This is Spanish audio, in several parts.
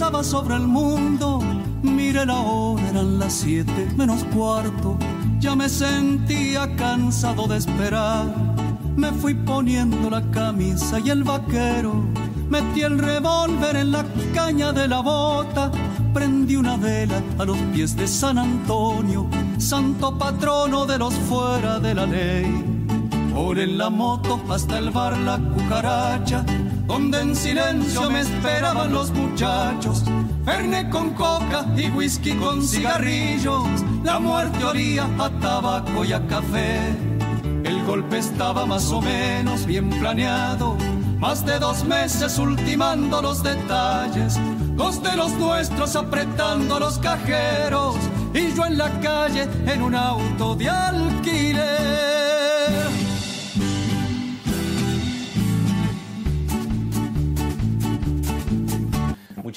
Abalanzaba sobre el mundo. Miré la hora, eran las siete menos cuarto. Ya me sentía cansado de esperar. Me fui poniendo la camisa y el vaquero. Metí el revólver en la caña de la bota. Prendí una vela a los pies de San Antonio, santo patrono de los fuera de la ley. Por en la moto hasta el bar La Cucaracha, donde en silencio me esperaban los muchachos. Fernet con coca y whisky con cigarrillos, la muerte olía a tabaco y a café. El golpe estaba más o menos bien planeado, más de dos meses ultimando los detalles, dos de los nuestros apretando los cajeros y yo en la calle en un auto de alquiler.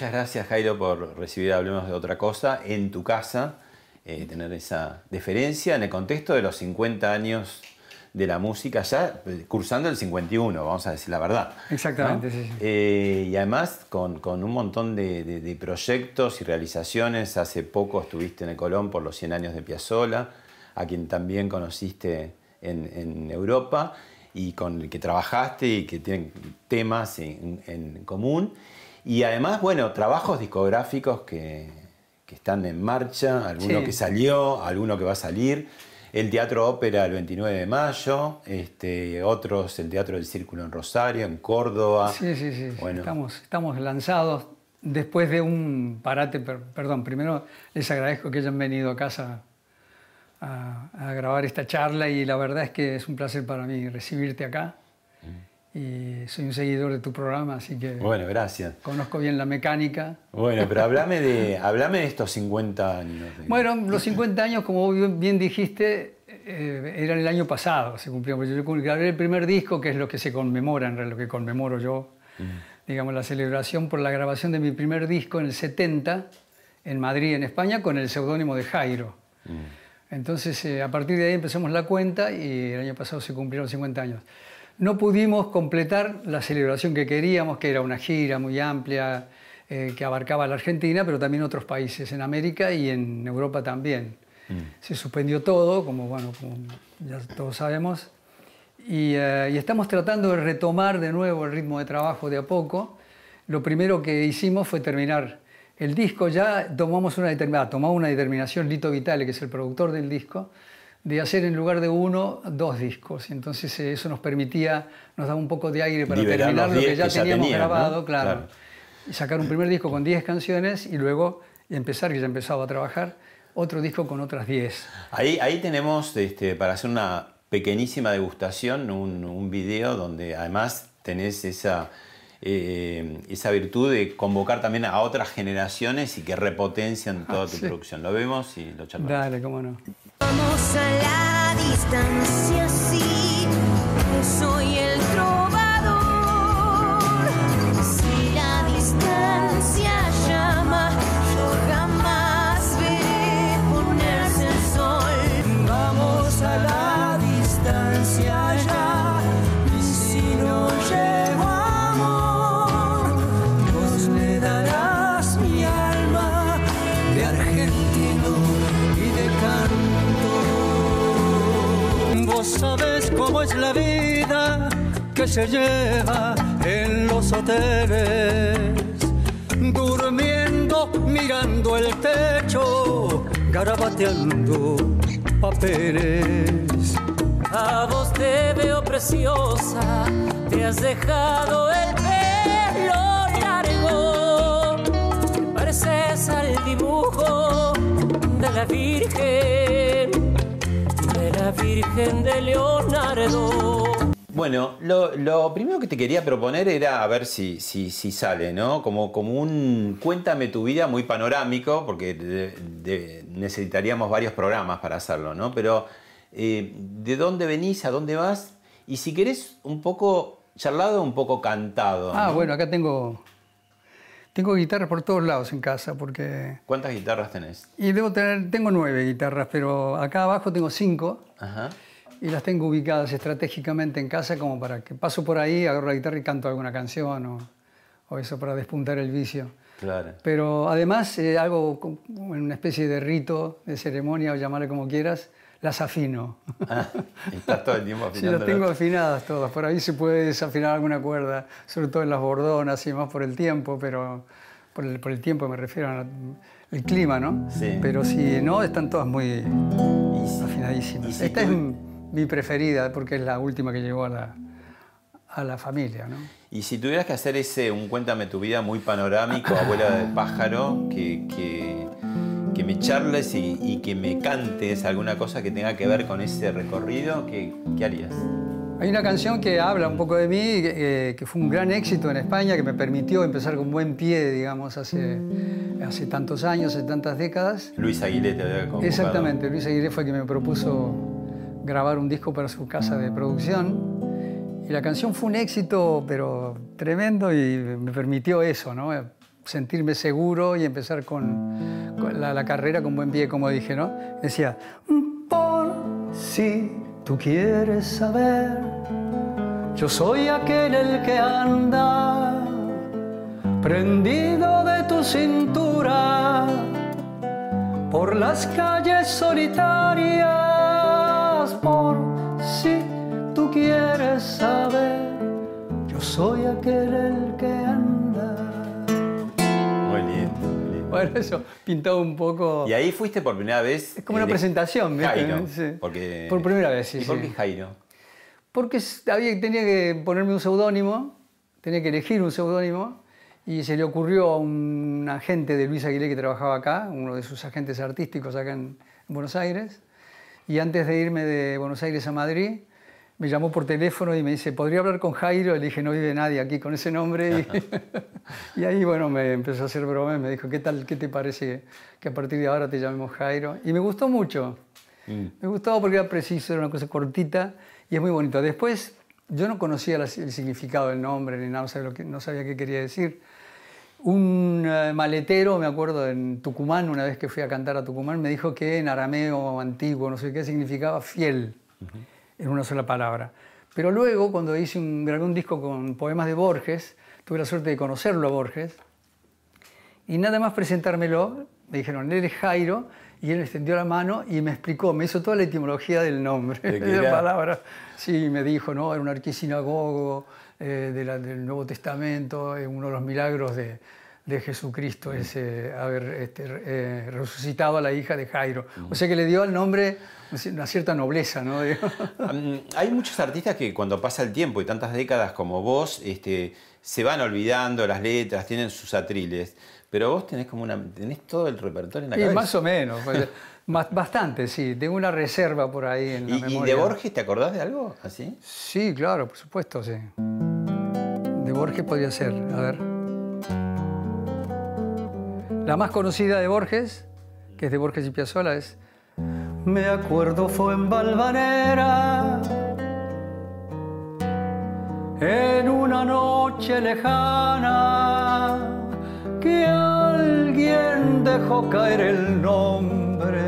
Muchas gracias Jairo por recibir Hablemos de otra cosa en tu casa, eh, tener esa deferencia en el contexto de los 50 años de la música, ya eh, cursando el 51, vamos a decir la verdad. Exactamente, sí. sí. Eh, y además con, con un montón de, de- de proyectos y realizaciones. Hace poco estuviste en el Colón por los 100 años de Piazzolla, a quien también conociste en, en Europa y con el que trabajaste y que tienen temas en, en común. Y además, bueno, trabajos discográficos que, que están en marcha, alguno Sí. que salió, alguno que va a salir. El Teatro Ópera el 29 de mayo, este, otros el Teatro del Círculo en Rosario, en Córdoba. Sí, sí, sí. Bueno. Estamos, estamos lanzados después de un parate. per- perdón, primero les agradezco que hayan venido a casa a, a grabar esta charla y la verdad es que es un placer para mí recibirte acá. Y soy un seguidor de tu programa, así que Bueno, gracias. conozco bien la mecánica. Bueno, pero hablame de, hablame de estos 50 años. Bueno, los 50 años, como bien dijiste, eh, eran el año pasado, se cumplió. Porque Yo grabé el primer disco, que es lo que se conmemora, en realidad, lo que conmemoro yo, digamos, la celebración por la grabación de mi primer disco en el 70, en Madrid, en España, con el seudónimo de Jairo. Entonces, eh, a partir de ahí empezamos la cuenta y el año pasado se cumplieron 50 años. No pudimos completar la celebración que queríamos, que era una gira muy amplia, eh, que abarcaba la Argentina, pero también otros países en América y en Europa también. Se suspendió todo, como, bueno, como ya todos sabemos, y, eh, y estamos tratando de retomar de nuevo el ritmo de trabajo de a poco. Lo primero que hicimos fue terminar el disco. Ya tomamos una determinada, tomó una determinación Lito Vitale, que es el productor del disco, de hacer en lugar de uno dos discos. Entonces eh, eso nos permitía, nos daba un poco de aire para Liberar terminar lo que ya que teníamos grabado, claro. Claro. Y sacar un primer disco con 10 canciones y luego empezar, que ya empezaba a trabajar, otro disco con otras 10. Ahí, ahí tenemos, este, para hacer una pequeñísima degustación, un, un video donde además tenés esa, eh, esa virtud de convocar también a otras generaciones y que repotencian toda tu sí. producción. Lo vemos y lo charlamos. Dale, cómo no. Vamos a la distancia, sí, sabés cómo es la vida que se lleva en los hoteles durmiendo, mirando el techo, garabateando papeles. A vos te veo preciosa, te has dejado el pelo largo. Pareces al dibujo de la Virgen, la Virgen de Leonardo. Bueno, lo, lo primero que te quería proponer era a ver si, si, si sale, ¿no? Como, como un cuéntame tu vida muy panorámico, porque de- de- necesitaríamos varios programas para hacerlo, ¿no? Pero eh, ¿de dónde venís? ¿A dónde vas? Y si querés un poco charlado, un poco cantado. Ah, ¿no? bueno, acá tengo, tengo guitarras por todos lados en casa, porque... ¿Cuántas guitarras tenés? Y debo tener, tengo nueve guitarras, pero acá abajo tengo cinco Ajá. y las tengo ubicadas estratégicamente en casa como para que paso por ahí, agarro la guitarra y canto alguna canción o, o eso para despuntar el vicio. Claro. Pero además eh, hago una especie de rito, de ceremonia, o llamarle como quieras, las afino. Ah, estás todo el tiempo Sí, las afinando. tengo afinadas todas. Por ahí se puede desafinar alguna cuerda, sobre todo en las bordonas y más por el tiempo, pero por el, por el tiempo me refiero al clima, ¿no? Sí. Pero si no, están todas muy si- afinadísimas. si Esta tú- es mi preferida porque es la última que llegó a la, a la familia, ¿no? Y si tuvieras que hacer ese, un cuéntame tu vida muy panorámico, abuela de pájaro, que, charles y, y que me cantes alguna cosa que tenga que ver con ese recorrido, ¿qué, qué harías? Hay una canción que habla un poco de mí, que, que fue un gran éxito en España, que me permitió empezar con buen pie, digamos, hace, hace tantos años, hace tantas décadas. Luis Aguilé te había convocado. Exactamente, Luis Aguirre fue quien me propuso grabar un disco para su casa de producción. Y la canción fue un éxito, pero tremendo, y me permitió eso, ¿no? Sentirme seguro y empezar con la, carrera con buen pie, como dije, ¿no? Decía, por si tú quieres saber, yo soy aquel el que anda prendido de tu cintura por las calles solitarias, por si tú quieres saber, yo soy aquel el que anda. Bueno, eso pintado un poco. Y ahí fuiste por primera vez. Es como una eh, presentación. Jairo. Sí. Porque, Por primera vez, sí, ¿Y por qué Jairo? Porque había, tenía que ponerme un seudónimo, tenía que elegir un seudónimo, y se le ocurrió a un agente de Luis Aguilé que trabajaba acá, uno de sus agentes artísticos acá en Buenos Aires, y antes de irme de Buenos Aires a Madrid, me llamó por teléfono y me dice, ¿podría hablar con Jairo? Le dije, no vive nadie aquí con ese nombre. Y, y ahí, bueno, me empezó a hacer bromas, me dijo, ¿qué tal, qué te parece que a partir de ahora te llamemos Jairo? Y me gustó mucho. Me gustaba porque era preciso, era una cosa cortita y es muy bonito. Después, yo no conocía el significado del nombre ni nada, no sabía, lo que- no sabía qué quería decir. Un eh, maletero, me acuerdo, en Tucumán, una vez que fui a cantar a Tucumán, me dijo que en arameo antiguo, no sé qué, significaba fiel, en una sola palabra. Pero luego, cuando hice un, grabé un disco con poemas de Borges, tuve la suerte de conocerlo a Borges, y nada más presentármelo, me dijeron, él es Jairo, y él extendió la mano y me explicó, me hizo toda la etimología del nombre, ¿De la palabra. Sí, me dijo, ¿no? Era un arquisinagogo eh, de del Nuevo Testamento, eh, uno de los milagros de, de Jesucristo es eh, haber este, eh, resucitado a la hija de Jairo. O sea que le dio al nombre una cierta nobleza, ¿no? Hay muchos artistas que cuando pasa el tiempo y tantas décadas como vos, este, se van olvidando las letras, tienen sus atriles, pero vos tenés como una, tenés todo el repertorio en la Sí, cabeza. más o menos. pues, bastante, sí. Tengo una reserva por ahí en la ¿Y, y de Borges te acordás de algo así? Sí, claro, por supuesto, sí. De Borges podría ser, a ver. La más conocida de Borges, que es de Borges y Piazzolla, es Me acuerdo fue en Valvanera, en una noche lejana, que alguien dejó caer el nombre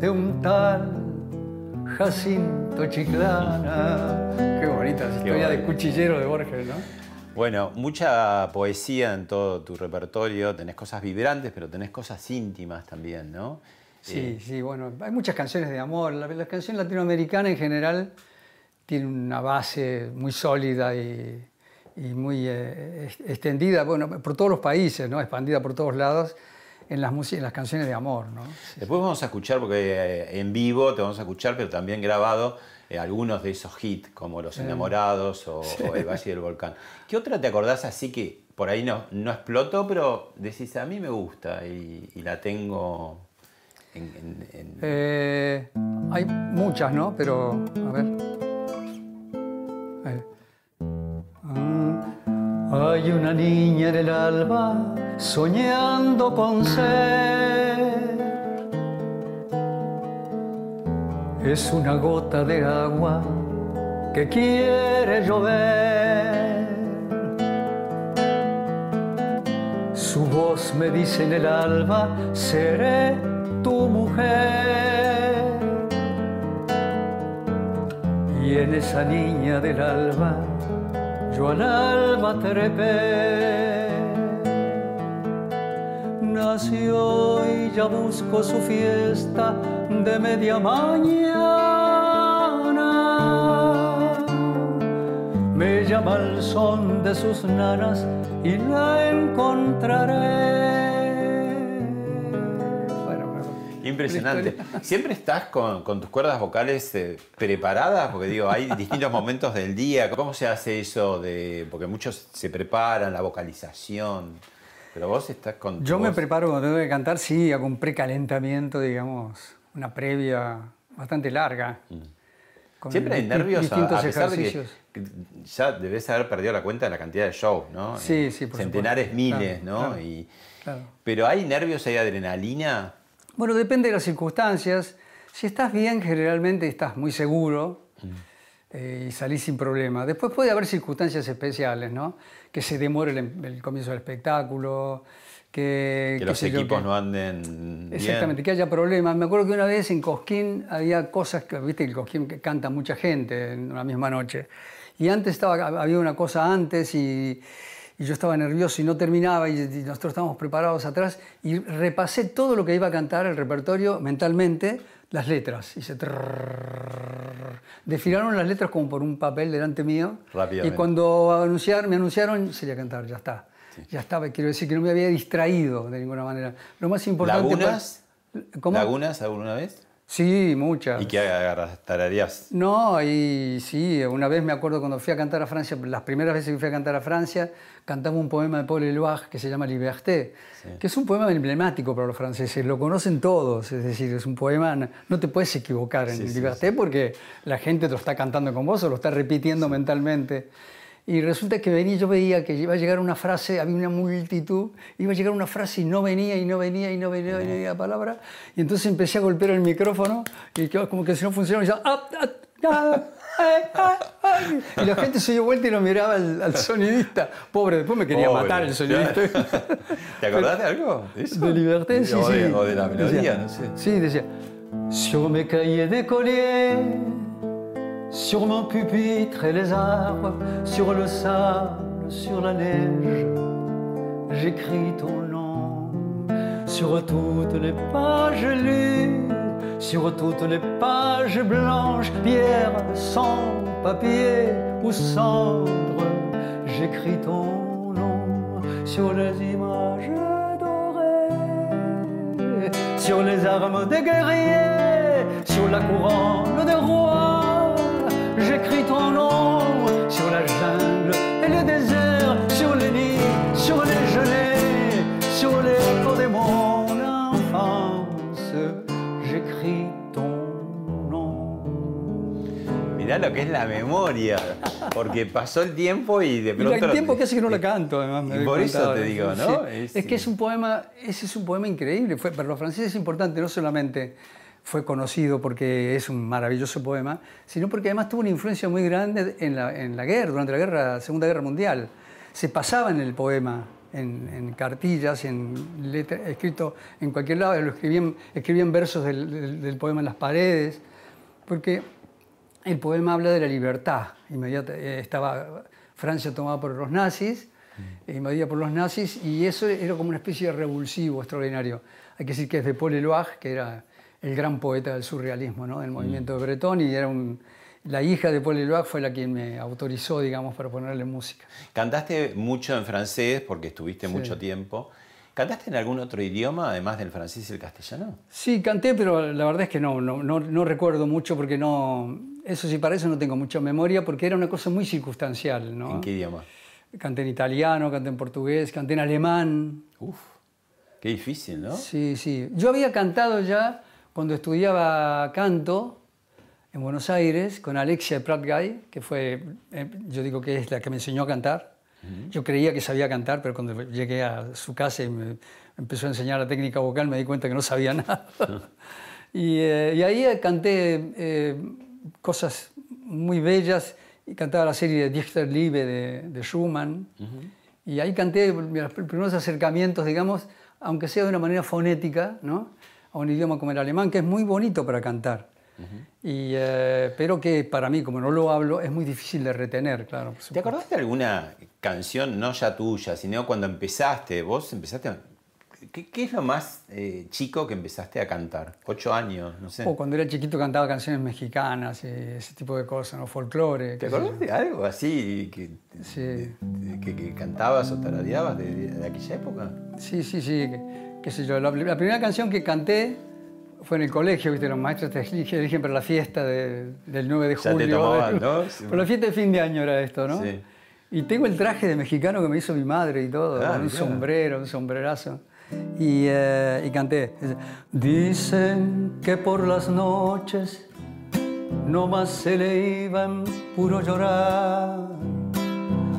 de un tal Jacinto Chiclana. Qué bonita historia de cuchillero de Borges, ¿no? Bueno, mucha poesía en todo tu repertorio, tenés cosas vibrantes, pero tenés cosas íntimas también, ¿no? Sí, Eh, sí, bueno, hay muchas canciones de amor. La, la canción latinoamericana en general tiene una base muy sólida y, y muy eh, extendida, bueno, por todos los países, ¿no? Expandida por todos lados en las, músicas- en las canciones de amor, ¿no? Sí. Después vamos a escuchar, porque eh, en vivo te vamos a escuchar, pero también grabado, eh, algunos de esos hits, como Los Enamorados o, o El Valle del Volcán. ¿Qué otra te acordás así que por ahí no, no explotó, pero decís, a mí me gusta y, y la tengo en... en- en- Eh, hay muchas, ¿no? Pero, a ver. Eh. Ah, Hay una niña en el alba soñando con ser. Es una gota de agua que quiere llover. Su voz me dice en el alba, seré tu mujer. Y en esa niña del alba, yo al alba trepé. Nació y ya busco su fiesta de media mañana. Me llama el son de sus nanas y la encontraré. Bueno, bueno. Impresionante. ¿Siempre estás con, con tus cuerdas vocales eh, preparadas? Porque digo, hay distintos momentos del día. ¿Cómo se hace eso de.? Porque muchos se preparan, la vocalización. Pero vos estás con. Yo me preparo cuando tengo que cantar, sí, hago un precalentamiento, digamos, una previa bastante larga. con Siempre hay nervios, a, pesar de que, ejercicios. ya debes haber perdido la cuenta de la cantidad de shows, ¿no? Sí, Eh, sí, por Centenares, supuesto. miles, Claro, ¿no? claro, Y- claro. Pero hay nervios, hay adrenalina. Bueno, depende de las circunstancias. Si estás bien, generalmente estás muy seguro eh, y salís sin problema. Después puede haber circunstancias especiales, ¿no? Que se demore el, el comienzo del espectáculo, que, Que los yo, equipos que- no anden bien. Exactamente, que haya problemas. Me acuerdo que una vez en Cosquín había cosas que, viste, el Cosquín que canta mucha gente en una misma noche. Y antes estaba, había una cosa antes y, y yo estaba nervioso y no terminaba y, y nosotros estábamos preparados atrás y repasé todo lo que iba a cantar, el repertorio, mentalmente, las letras. Hice trrrr. Desfilaron las letras como por un papel delante mío. Y cuando anunciar, me anunciaron, sería cantar, ya está. Ya estaba, quiero decir que no me había distraído de ninguna manera. Lo más importante... ¿Lagunas? ¿Cómo? ¿Lagunas alguna vez? Sí, muchas. ¿Y qué agarras? ¿Tararías? No, y sí, una vez me acuerdo cuando fui a cantar a Francia, las primeras veces que fui a cantar a Francia, cantaba un poema de Paul Eluard que se llama Liberté, que es un poema emblemático para los franceses, lo conocen todos, es decir, es un poema, no te puedes equivocar en Sí, sí, Liberté porque la gente te lo está cantando con vos o lo está repitiendo mentalmente. Y resulta que venía, yo veía que iba a llegar una frase, había una multitud, iba a llegar una frase y no venía, y no venía, y no venía, y no venía la palabra. Y entonces empecé a golpear el micrófono y como que si no funcionaba, y decía, "Ah, ah, ah, ay, ay, ay". y la gente se dio vuelta y lo miraba al, al sonidista. Pobre, después me quería Pobre. matar el sonidista. ¿Te acordás de algo? de eso? De Liberté, sí, o sí. De, o de la melodía, Decía- no sé. Sí, decía, sur mes cahiers d'écolier, sur mon pupitre et les arbres, sur le sable, sur la neige, j'écris ton nom. Sur toutes les pages lues, sur toutes les pages blanches, pierre, sang, papier ou cendre, j'écris ton nom. Sur les images dorées, sur les armes des guerriers, sur la couronne des rois, j'écris ton nom. Sur la jungle et le désert, sur les nids, sur les gelées, sur les eaux de mon enfance, j'écris ton nom. Mirá lo que es la memoria. Porque pasó el tiempo y de pronto. el tiempo casi que no la canto, además. me Y por eso te digo, Sí. ¿no? Es, Es- que es un poema, ese es un poema increíble. Fue, para los franceses es importante, no solamente fue conocido porque es un maravilloso poema, sino porque además tuvo una influencia muy grande en la, en la guerra, durante la guerra, Segunda Guerra Mundial. Se pasaba en el poema, en, en cartillas, en letra, escrito en cualquier lado, lo escribían, escribían versos del, del- del poema en las paredes, porque el poema habla de la libertad. Inmediata, eh, estaba Francia tomada por los nazis, eh, invadida por los nazis, y eso era como una especie de revulsivo extraordinario. Hay que decir que es de Paul Eluard, que era el gran poeta del surrealismo, ¿no? del movimiento de Breton, y era un, la hija de Paul Eluard fue la quien me autorizó, digamos, para ponerle música. Cantaste mucho en francés porque estuviste Sí. mucho tiempo. ¿Cantaste en algún otro idioma además del francés y el castellano? Sí, canté, pero la verdad es que no, no, no, no recuerdo mucho porque no, Eso sí, para eso no tengo mucha memoria porque era una cosa muy circunstancial, ¿no? ¿En qué idioma? Canté en italiano, canté en portugués, canté en alemán. Uf, qué difícil, ¿no? Sí, sí. Yo había cantado ya cuando estudiaba canto en Buenos Aires con Alexia Pratgay, que fue, eh, yo digo que es la que me enseñó a cantar. Yo creía que sabía cantar, pero cuando llegué a su casa y me empezó a enseñar la técnica vocal me di cuenta que no sabía nada. y, eh, y ahí canté eh, cosas muy bellas y cantaba la serie de Dichterliebe de, de Schumann. Y ahí canté los primeros acercamientos, digamos, aunque sea de una manera fonética, ¿no? A un idioma como el alemán, que es muy bonito para cantar. y, eh, pero que para mí, como no lo hablo, es muy difícil de retener, claro. ¿Te acordás de alguna canción, no ya tuya, sino cuando empezaste? Vos empezaste a- ¿Qué, qué es lo más eh, chico que empezaste a cantar? ¿Ocho años? No sé. O cuando era chiquito cantaba canciones mexicanas y ese tipo de cosas, ¿no? folclore. ¿Te acordás de algo así que, Sí. de- de- que, que cantabas o tarareabas de, de aquella época? Sí, sí, sí, qué, sé yo. La, la primera canción que canté fue en el colegio, ¿viste? Los maestros te eligen, para la fiesta de- del 9 de Ya te julio. tomaban, de- ¿no? Sí. Por la fiesta de fin de año era esto, ¿no? Sí. Y tengo el traje de mexicano que me hizo mi madre y todo, Ah, con un mirá. sombrero, un sombrerazo. Y, eh, y canté. Dicen que por las noches no más se le iba en puro llorar.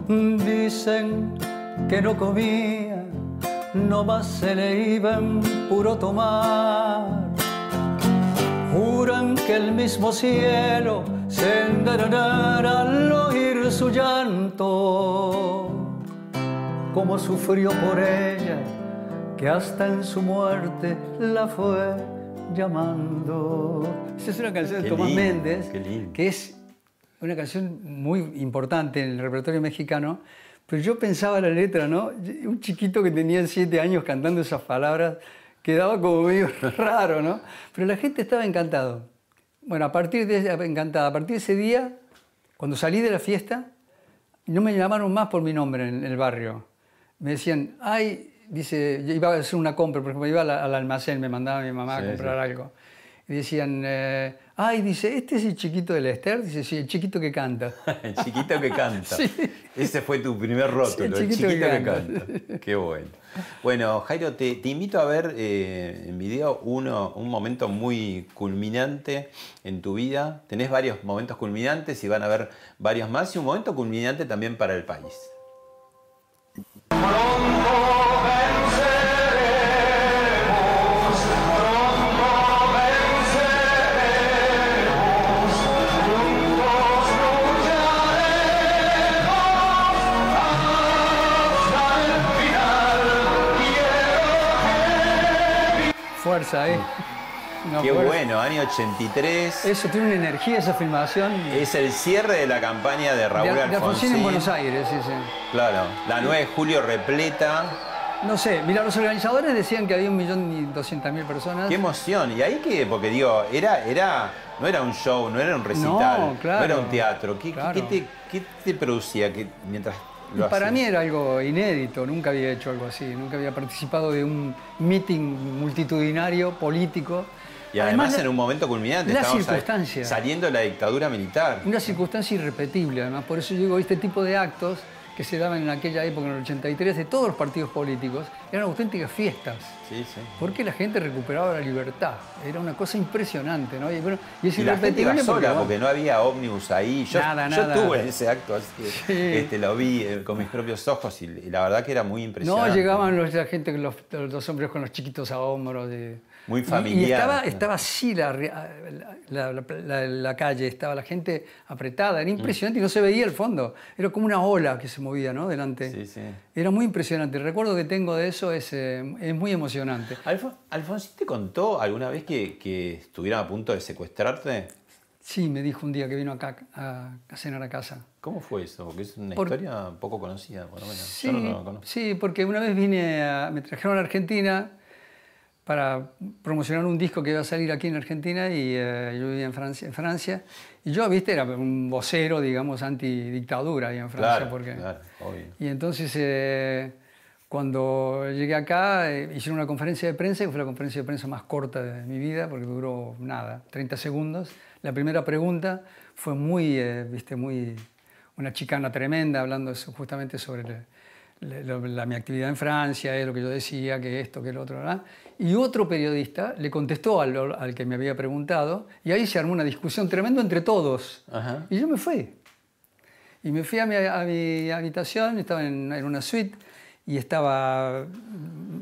Dicen que no comía, no más se le iba en puro tomar. Juran que el mismo cielo se enderezará al oír su llanto. Como sufrió por ella, que hasta en su muerte la fue llamando. Esa es una canción de Tomás lindo, Méndez, que es una canción muy importante en el repertorio mexicano, pero yo pensaba la letra, ¿no? Un chiquito que tenía siete años cantando esas palabras quedaba como medio raro, ¿no? Pero la gente estaba encantado. Bueno, a partir de encantada, a partir de ese día, cuando salí de la fiesta, no me llamaron más por mi nombre en el barrio. Me decían, ay, dice, yo iba a hacer una compra, por ejemplo, iba al, al almacén, me mandaba mi mamá Sí, a comprar sí. algo. Y decían, eh, ay, dice, ¿este es el chiquito del Esther? Dice, sí, el chiquito que canta. El chiquito que canta. Sí. Ese fue tu primer rótulo, Sí, el el chiquito, que, que canta. canta. Qué bueno. Bueno, Jairo, te, te invito a ver eh, en video uno, un momento muy culminante en tu vida. Tenés varios momentos culminantes y van a ver varios más y un momento culminante también para el país. Fuerza. Una Qué fuerza. bueno, año 83. Eso tiene una energía esa filmación. Es el cierre de la campaña de de, Raúl de Alfonsín. Alfonsín en Buenos Aires, sí, sí. Claro, la 9 de julio repleta. No sé, mira, los organizadores decían que había un millón y doscientas mil personas. Qué emoción. ¿Y ahí qué? Porque digo, era, era, no era un show, no era un recital, No, claro. era un teatro. ¿Qué, qué- Claro. qué te, qué te producía que, mientras para mí era algo inédito, nunca había hecho algo así, nunca había participado de un meeting multitudinario político. Y además, en un momento culminante, la circunstancia. saliendo de la dictadura militar. Una circunstancia irrepetible, además, por eso digo, este tipo de actos que se daban en aquella época, en el 83, de todos los partidos políticos, eran auténticas fiestas. Sí, sí. Porque la gente recuperaba la libertad. Era una cosa impresionante, ¿no? Y, bueno, y es Y la gente iba porque, sola porque no había ómnus ahí. Yo, Nada, yo nada. estuve en ese acto, así que Sí. este, lo vi eh, con mis propios ojos y, la verdad que era muy No, impresionante. llegaban los- la gente, los, los hombres con los chiquitos a hombros. y- Muy y- Y, familiar. estaba, estaba así la, la, la- la- la calle, estaba la gente apretada, era impresionante y no se veía el fondo. Era como una ola que se movía ¿no? delante. Sí, sí. Era muy impresionante. El recuerdo que tengo de eso es, eh, es muy emocionante. Alfon- ¿Alfonsín te contó alguna vez que, que estuvieran a punto de secuestrarte? Sí, me dijo un día que vino acá a, a cenar a casa. ¿Cómo fue eso? Porque es una Por- historia poco conocida, por lo menos. Sí, Yo no lo conozco. sí, porque una vez vine, a- me trajeron a Argentina para promocionar un disco que iba a salir aquí en Argentina y eh, yo vivía en Francia, en Francia. Y yo, viste, era un vocero, digamos, antidictadura ahí en Francia. Claro, porque... claro, obvio. Y entonces, eh, cuando llegué acá, eh, hicieron una conferencia de prensa, que fue la conferencia de prensa más corta de mi vida, porque duró nada, 30 segundos. La primera pregunta fue muy, eh, viste, muy, una chicana tremenda hablando justamente sobre le- le- la- mi actividad en Francia, eh, lo que yo decía, que esto, que lo otro, ¿verdad? Y otro periodista le contestó al, al que me había preguntado y ahí se armó una discusión tremenda entre todos. Ajá. Y yo me fui. Y me fui a mi, a mi habitación, estaba en, en una suite y estaba,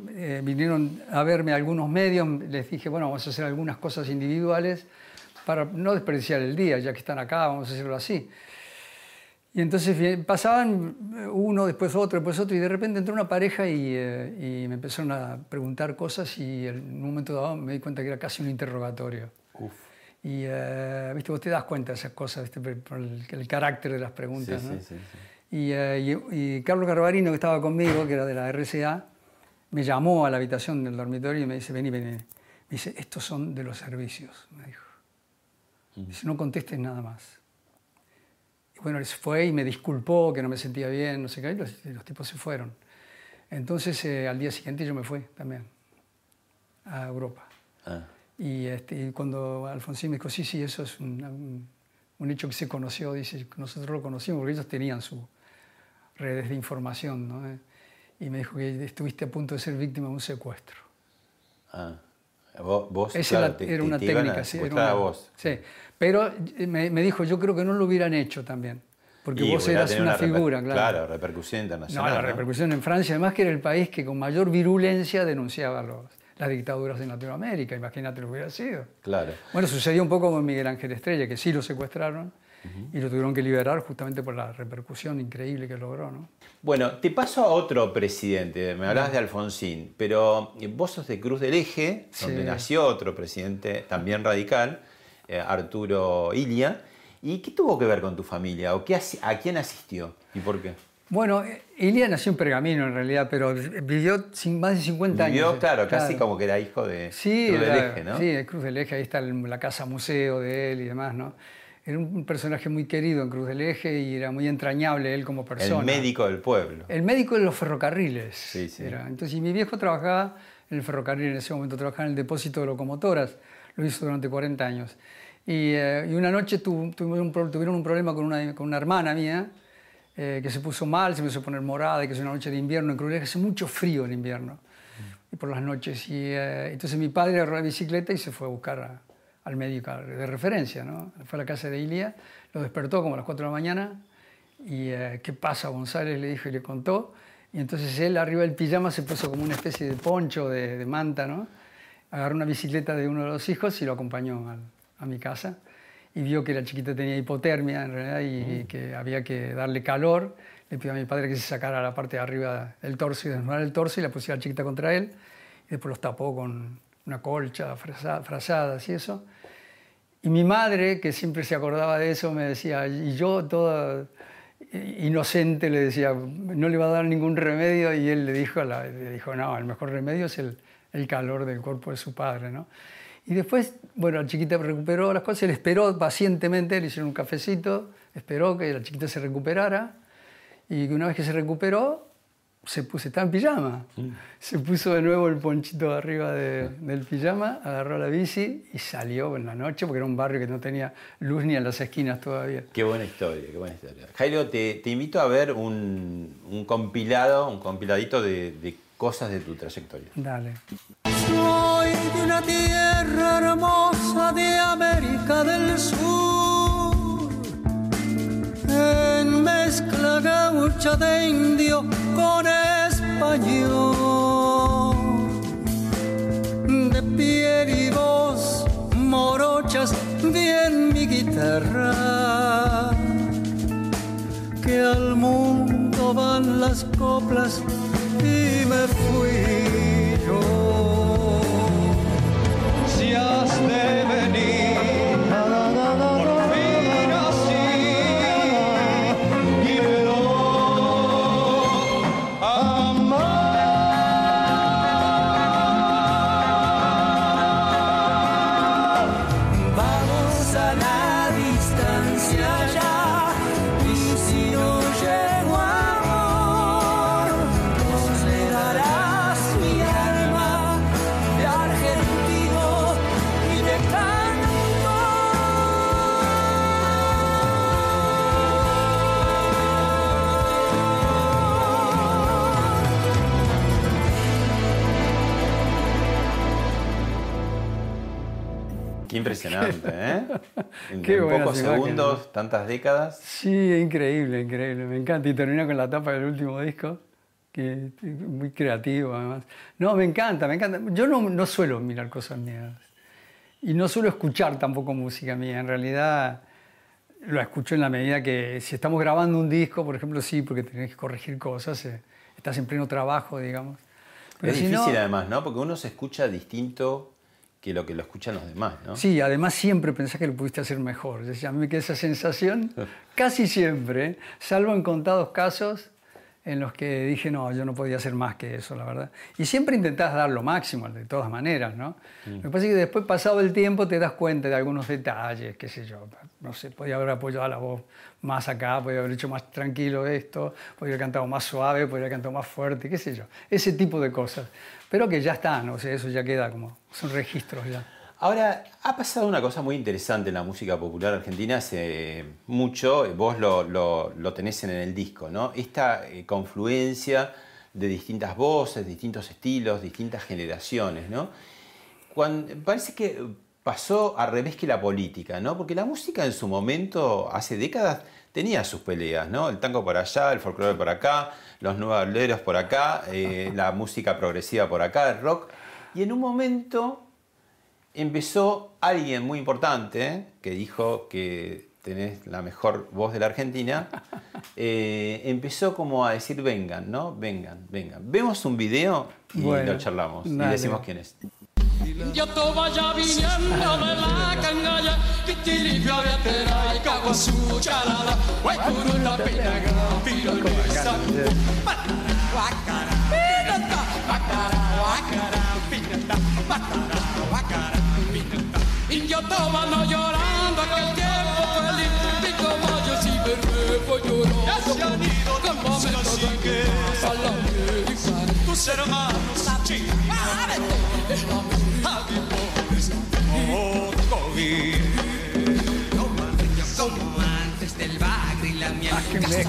eh, vinieron a verme algunos medios, les dije, bueno, vamos a hacer algunas cosas individuales para no desperdiciar el día, ya que están acá, vamos a hacerlo así. Y entonces pasaban eh, uno, después otro, después otro, y de repente entró una pareja y, eh, y me empezaron a preguntar cosas y en un momento dado me di cuenta que era casi un interrogatorio. Uf. Y, eh, viste, vos te das cuenta de esas cosas, ¿viste? por el, el carácter de las preguntas. Sí, ¿no? sí, sí. Y, eh, y- y Carlos Garbarino, que estaba conmigo, que era de la RCA, me llamó a la habitación del dormitorio y me dice, vení, vení. Me dice, estos son de los servicios, me dijo. Dice, no contestes nada más. Bueno, se fue y me disculpó, que no me sentía bien, no sé qué, y los, los tipos se fueron. Entonces, eh, al día siguiente yo me fui también a Europa. Ah, Y, este, y cuando Alfonsín me dijo, sí, sí, eso es un, un- un hecho que se conoció, dice, nosotros lo conocimos porque ellos tenían sus redes de información, ¿no? Eh, Y me dijo que estuviste a punto de ser víctima de un secuestro. ah. Vos, vos, Esa claro, te- era te- una te a técnica, sí. era una- vos. Sí, pero eh, me, me dijo, yo creo que no lo hubieran hecho también, porque Y vos eras una, reper- figura, claro. Claro, repercusión No, internacional. la ¿no? repercusión en Francia, además que era el país que con mayor virulencia denunciaba los, las dictaduras en Latinoamérica, imagínate lo que hubiera sido. Claro. Bueno, sucedió un poco con Miguel Ángel Estrella, que sí lo secuestraron y lo tuvieron que liberar justamente por la repercusión increíble que logró. ¿no? Bueno, te paso a otro presidente, me hablabas de Alfonsín, pero vos sos de Cruz del Eje, donde Sí. nació otro presidente también radical, eh, Arturo Ilia. ¿Y qué tuvo que ver con tu familia? ¿O qué, a quién asistió? ¿Y por qué? Bueno, Ilia nació en Pergamino en realidad, pero vivió más de 50 Vivió, años. claro, casi como que era hijo de Sí, Cruz del Eje, ¿no? sí, el Cruz del Eje, ahí está la casa museo de él y demás, ¿no? Era un personaje muy querido en Cruz del Eje y era muy entrañable él como persona. El médico del pueblo. El médico de los ferrocarriles. Sí, sí. era. Entonces, y mi viejo trabajaba en el ferrocarril en ese momento, trabajaba en el depósito de locomotoras. Lo hizo durante 40 años. Y, eh, y una noche tu- tuvimos un tuvieron un problema con una, con una hermana mía eh, que se puso mal, se empezó a poner morada, y que es una noche de invierno en Cruz del Eje. Hace mucho frío en invierno. Y por las noches. Y, eh, entonces mi padre agarró la bicicleta y se fue a buscar a- al médico de referencia. ¿no? Fue a la casa de Ilia, lo despertó como a las 4 de la mañana y eh, ¿qué pasa, González? Le dijo y le contó. Y entonces él arriba del pijama se puso como una especie de poncho, de, de manta, ¿no? Agarró una bicicleta de uno de los hijos y lo acompañó al- a mi casa. Y vio que la chiquita tenía hipotermia en realidad y que había que darle calor. Le pidió a mi padre que se sacara la parte de arriba del torso y desnudara el torso y la pusiera la chiquita contra él. Y después los tapó con una colcha, fraza- frazadas y eso. Y mi madre, que siempre se acordaba de eso, me decía, y yo toda inocente le decía, no le va a dar ningún remedio, y él le dijo, le dijo no, el mejor remedio es el, el calor del cuerpo de su padre. ¿no? Y después, bueno, la chiquita recuperó las cosas, él esperó pacientemente, le hicieron un cafecito, esperó que la chiquita se recuperara, y una vez que se recuperó, se puso, estaba en pijama. Se puso de nuevo el ponchito arriba de- del pijama, agarró la bici y salió en la noche, porque era un barrio que no tenía luz ni en las esquinas todavía. Qué buena historia, qué buena historia. Jairo, te, te invito a ver un, un compilado, un compiladito de, de cosas de tu trayectoria. Dale. Soy de una tierra hermosa de América del Sur, mezcla gaucha de indio con español, de piel y voz morochas bien mi guitarra, que al mundo van las coplas y me impresionante, ¿eh? En, Qué en buenas pocos segundos, tantas décadas. Sí, increíble, increíble. Me encanta. Y termina con la tapa del último disco, que es muy creativo además. No, me encanta, me encanta. Yo no, no suelo mirar cosas mías. Y no suelo escuchar tampoco música mía. En realidad lo escucho en la medida que si estamos grabando un disco, por ejemplo, sí, porque tenés que corregir cosas, eh, estás en pleno trabajo, digamos. Pero es si no- difícil además, ¿no? Porque uno se escucha distinto que lo que lo escuchan los demás, ¿no? Sí, además siempre pensás que lo pudiste hacer mejor. A mí me queda esa sensación casi siempre, salvo en contados casos en los que dije, no, yo no podía hacer más que eso, la verdad. Y siempre intentás dar lo máximo, de todas maneras, ¿no? Lo que pasa es que después, pasado el tiempo, te das cuenta de algunos detalles, qué sé yo. No sé, podía haber apoyado la voz más acá, podía haber hecho más tranquilo esto, podía haber cantado más suave, podía haber cantado más fuerte, qué sé yo. Ese tipo de cosas. Pero que ya están, o sea, eso ya queda como, son registros ya. Ahora, ha pasado una cosa muy interesante en la música popular argentina hace mucho, vos lo, lo- lo tenés en el disco, ¿no? Esta eh, confluencia de distintas voces, distintos estilos, distintas generaciones, ¿no? Cuan- parece que pasó al revés que la política, ¿no? Porque la música en su momento, hace décadas, tenía sus peleas, ¿no? El tango por allá, el folclore por acá, los nuevos por acá, eh, la música progresiva por acá, el rock. Y en un momento empezó alguien muy importante ¿eh? que dijo que tenés la mejor voz de la Argentina, eh, empezó como a decir vengan, ¿no? Vengan, vengan. Vemos un video y Bueno, lo charlamos y decimos quién es. Yato vaya viniendo de la cangalla, que tilibia de tera y cago su charada, la el patara, guacara, pinata, patara, guacara, pinata, patara. Y yo estaba no llorando aquel tiempo feliz, mi caballo si me con momentos de que pasa la vida,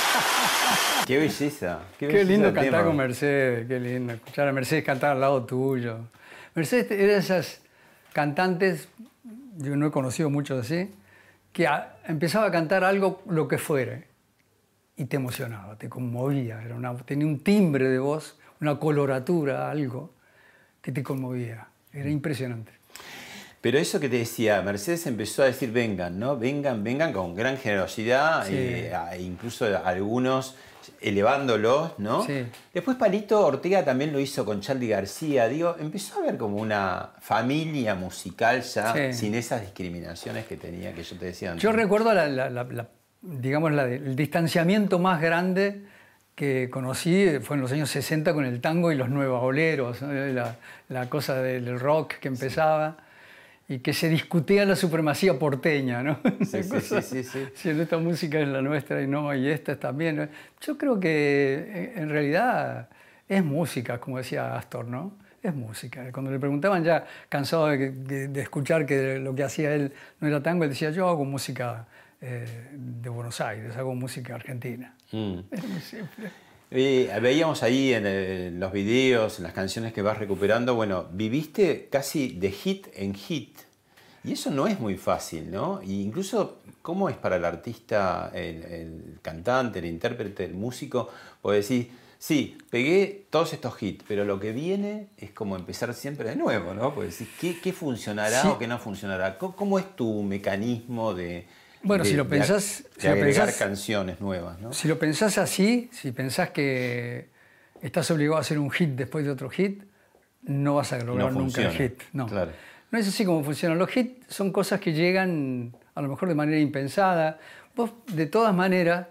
Qué belleza. Qué, lindo cantar tema. con Mercedes, qué lindo. Escuchar a Mercedes cantar al lado tuyo. Mercedes era de esas cantantes, yo no he conocido muchos así, que a- empezaba a cantar algo, lo que fuere, y te emocionaba, te conmovía. Era una- tenía un timbre de voz, una coloratura, algo que te conmovía. Era impresionante. Pero eso que te decía, Mercedes empezó a decir vengan, ¿no? Vengan, vengan con gran generosidad, Sí. eh, incluso algunos elevándolos, ¿no? Sí. Después Palito Ortega también lo hizo con Charlie García, digo, empezó a haber como una familia musical ya, Sí. sin esas discriminaciones que tenía, que yo te decía antes. Yo recuerdo la, la- la- la- digamos, el distanciamiento más grande que conocí fue en los años 60 con el tango y los nuevos boleros, la cosa del rock que empezaba y que se discutía la supremacía porteña, ¿no? Sí, sí, cosa, sí, sí, sí. Si esta música es la nuestra y no, y esta es también. ¿no? Yo creo que eh, en realidad es música, como decía Astor, ¿no? Es música. Cuando le preguntaban ya, cansado de, de- de escuchar que lo que hacía él no era tango, él decía, yo hago música eh, de Buenos Aires, hago música argentina. Mm. Es muy simple. Eh, veíamos ahí en, eh, los videos, en las canciones que vas recuperando, bueno, viviste casi de hit en hit. Y eso no es muy fácil, ¿no? Y incluso, ¿cómo es para el artista, el, el cantante, el intérprete, el músico? Puede decir, sí, pegué todos estos hits, pero lo que viene es como empezar siempre de nuevo, ¿no? Puede decir, ¿qué, qué funcionará Sí. o qué no funcionará? ¿Cómo, cómo es tu mecanismo de, Bueno, de- si lo pensás- de si lo agregar pensás- canciones nuevas, ¿no? Si lo pensás así, si pensás que estás obligado a hacer un hit después de otro hit, no vas a lograr No nunca el hit. No. claro. no es así como funcionan. Los hits son cosas que llegan a lo mejor de manera impensada. Vos, de todas maneras,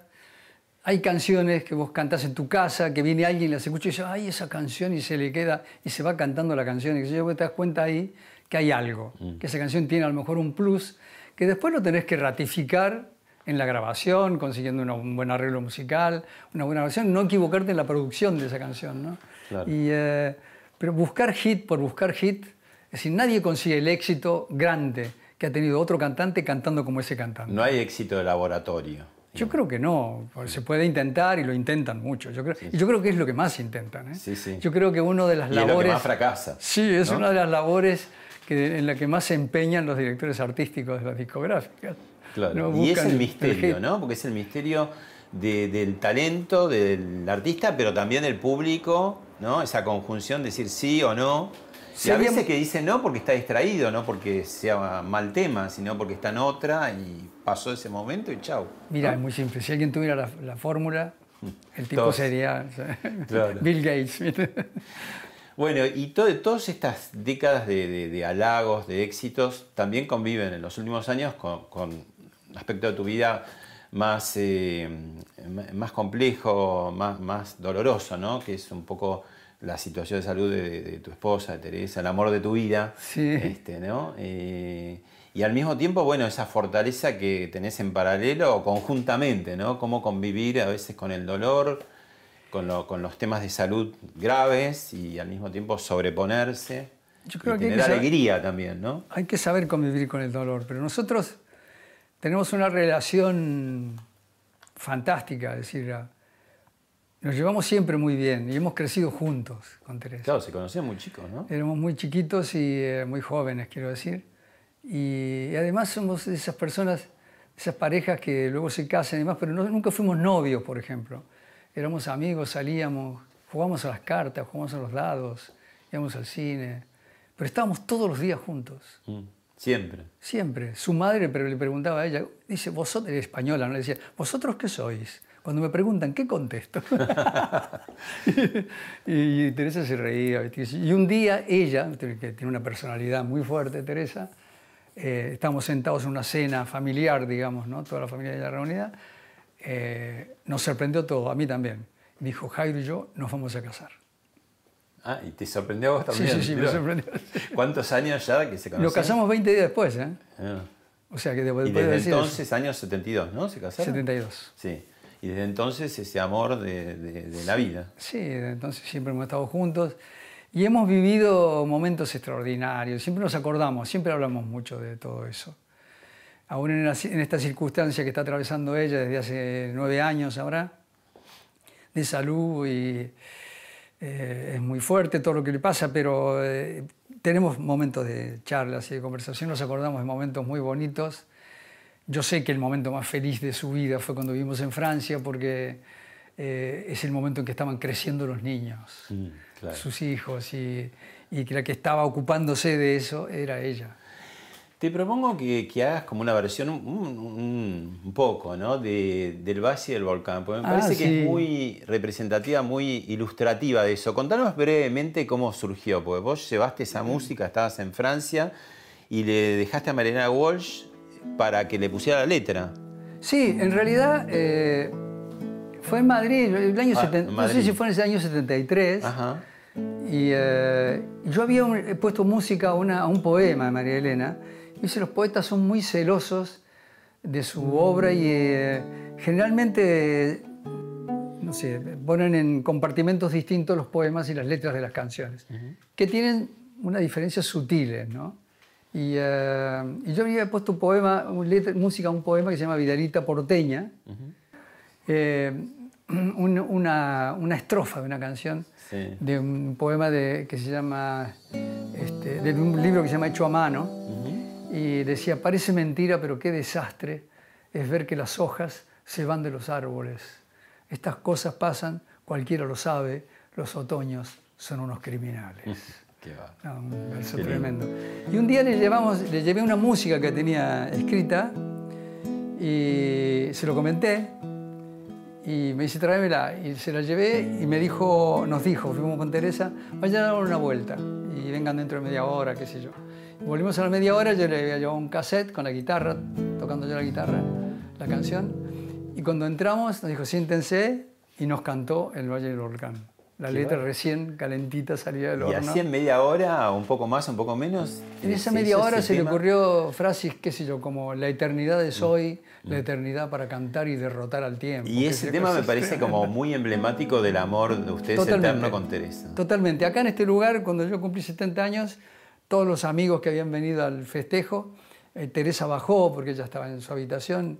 hay canciones que vos cantás en tu casa, que viene alguien y las escucha y dice, ay, esa canción, y se le queda, y se va cantando la canción. Y yo te das cuenta ahí que hay algo, que esa canción tiene a lo mejor un plus, que después lo tenés que ratificar en la grabación, consiguiendo una- un buen arreglo musical, una buena grabación, no equivocarte en la producción de esa canción. ¿no? Claro. Y, eh, pero buscar hit por buscar hit, es decir, nadie consigue el éxito grande que ha tenido otro cantante cantando como ese cantante. No hay éxito de laboratorio. Yo creo que no, porque se puede intentar y lo intentan mucho. Yo creo, y yo creo que es lo que más intentan. ¿eh? Sí, sí. Yo creo que uno de las Y es lo que labores... más fracasa. Sí, es ¿no? una de las labores que, en la que más se empeñan los directores artísticos de las discográficas. Claro. No y es el misterio. ¿no? Porque es el misterio de- del talento del artista, pero también del público, ¿no? Esa conjunción de decir sí o no. Sí, y a veces que dice no porque está distraído, no porque sea mal tema, sino porque está en otra y pasó ese momento y chau. Mira, ¿no? es muy simple. Si alguien tuviera la, la fórmula, el tipo Todos. sería o sea, Claro. Bill Gates. Bueno, y to- todas estas décadas de, de- de halagos, de éxitos, también conviven en los últimos años con, con un aspecto de tu vida más, eh, más complejo, más, más doloroso, ¿no? Que es un poco la situación de salud de, de tu esposa, de Teresa, el amor de tu vida. Sí. Este, ¿no? Eh, y al mismo tiempo, bueno, esa fortaleza que tenés en paralelo o conjuntamente, ¿no? Cómo convivir a veces con el dolor, con, lo- con los temas de salud graves y al mismo tiempo sobreponerse. Yo creo y que hay tener que saber- alegría también, ¿no? Hay que saber convivir con el dolor, pero nosotros tenemos una relación fantástica, es decir, nos llevamos siempre muy bien y hemos crecido juntos con Teresa. Claro, se conocían muy chicos, ¿no? Éramos muy chiquitos y eh, muy jóvenes, quiero decir. Y, y además somos esas personas, esas parejas que luego se casan y demás, pero no- nunca fuimos novios, por ejemplo. Éramos amigos, salíamos, jugábamos a las cartas, jugábamos a los dados, íbamos al cine. Pero estábamos todos los días juntos. Mm, Siempre. Siempre. Su madre le preguntaba a ella, dice, vosotros, era española, ¿no? Le decía, ¿vosotros qué sois? Cuando me preguntan, ¿qué contesto? y, Teresa se reía. Y un día ella, que tiene una personalidad muy fuerte, Teresa, eh, estábamos sentados en una cena familiar, digamos, ¿no? toda la familia ya reunida, eh, nos sorprendió todo, a mí también. Me dijo, Jairo y yo nos vamos a casar. Ah, y te sorprendió a vos Sí, también. sí, sí, me mirá. sorprendió. ¿Cuántos años ya que se conocían? Nos casamos 20 días después, ¿eh? Ah. O sea que después Y de desde decir eso, entonces, años 72, ¿no? ¿Se casaron? 72. Sí. Y desde entonces ese amor de, de- de la vida. Sí, desde entonces siempre hemos estado juntos y hemos vivido momentos extraordinarios. Siempre nos acordamos, siempre hablamos mucho de todo eso. Aún en, la- en esta circunstancia que está atravesando ella desde hace nueve años ahora, de salud y eh, es muy fuerte todo lo que le pasa, pero eh, tenemos momentos de charlas y de conversación, nos acordamos de momentos muy bonitos. Yo sé que el momento más feliz de su vida fue cuando vivimos en Francia, porque eh, es el momento en que estaban creciendo los niños, Mm, claro. sus hijos, y, y que la que estaba ocupándose de eso era ella. Te propongo que, que hagas como una versión un, un- un poco, ¿no? De, del Valle del Volcán, porque me Ah, parece que es muy representativa, muy ilustrativa de eso. Contanos brevemente cómo surgió, porque vos llevaste esa música, estabas en Francia y le dejaste a Mariana Walsh para que le pusiera la letra. Sí, en realidad eh, fue en Madrid, el año Ah, 70 no Madrid. sé si fue en ese año 73, Ajá. y eh, yo había un- puesto música a, una- a un poema de María Elena, dice, los poetas son muy celosos de su obra y eh, generalmente, no sé, ponen en compartimentos distintos los poemas y las letras de las canciones, que tienen una diferencia sutiles, ¿no? Y, eh, y yo había puesto un poema, un letra- música a un poema que se llama Vidalita Porteña, eh, un- una, una estrofa de una canción Sí. de un poema de, que se llama, este, de un libro que se llama Hecho a mano, y decía, parece mentira, pero qué desastre es ver que las hojas se van de los árboles. Estas cosas pasan, cualquiera lo sabe, los otoños son unos criminales. Qué va. No, un verso tremendo. Y un día le, llevamos, le llevé una música que tenía escrita y se lo comenté y me dice, tráemela. Y se la llevé y me dijo, nos dijo, fuimos con Teresa, vayan a dar una vuelta y vengan dentro de media hora, qué sé yo. Y volvimos a la media hora, yo le había llevado un cassette con la guitarra, tocando yo la guitarra, la canción. Y cuando entramos nos dijo, siéntense, y nos cantó El Valle del Volcán. La letra recién calentita salía del ¿Y horno. así en media hora, un poco más, un poco menos? En esa ¿se media hora se le tema? ocurrió frases, qué sé yo, como la eternidad es hoy, la eternidad para cantar y derrotar al tiempo. Mm. Y ese tema me parece como muy emblemático del amor de ustedes Totalmente. eterno con Teresa. Totalmente. Acá en este lugar, cuando yo cumplí 70 años, todos los amigos que habían venido al festejo, eh, Teresa bajó porque ella estaba en su habitación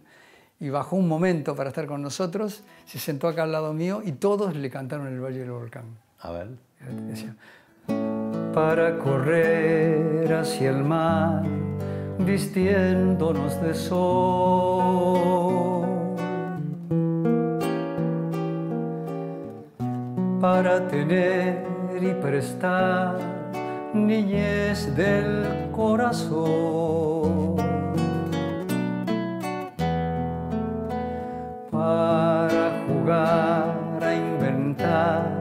y bajó un momento para estar con nosotros, se sentó acá al lado mío y todos le cantaron el Valle del Volcán. A ver. Decía, para correr hacia el mar, vistiéndonos de sol. Para tener y prestar niñez del corazón. para jugar a inventar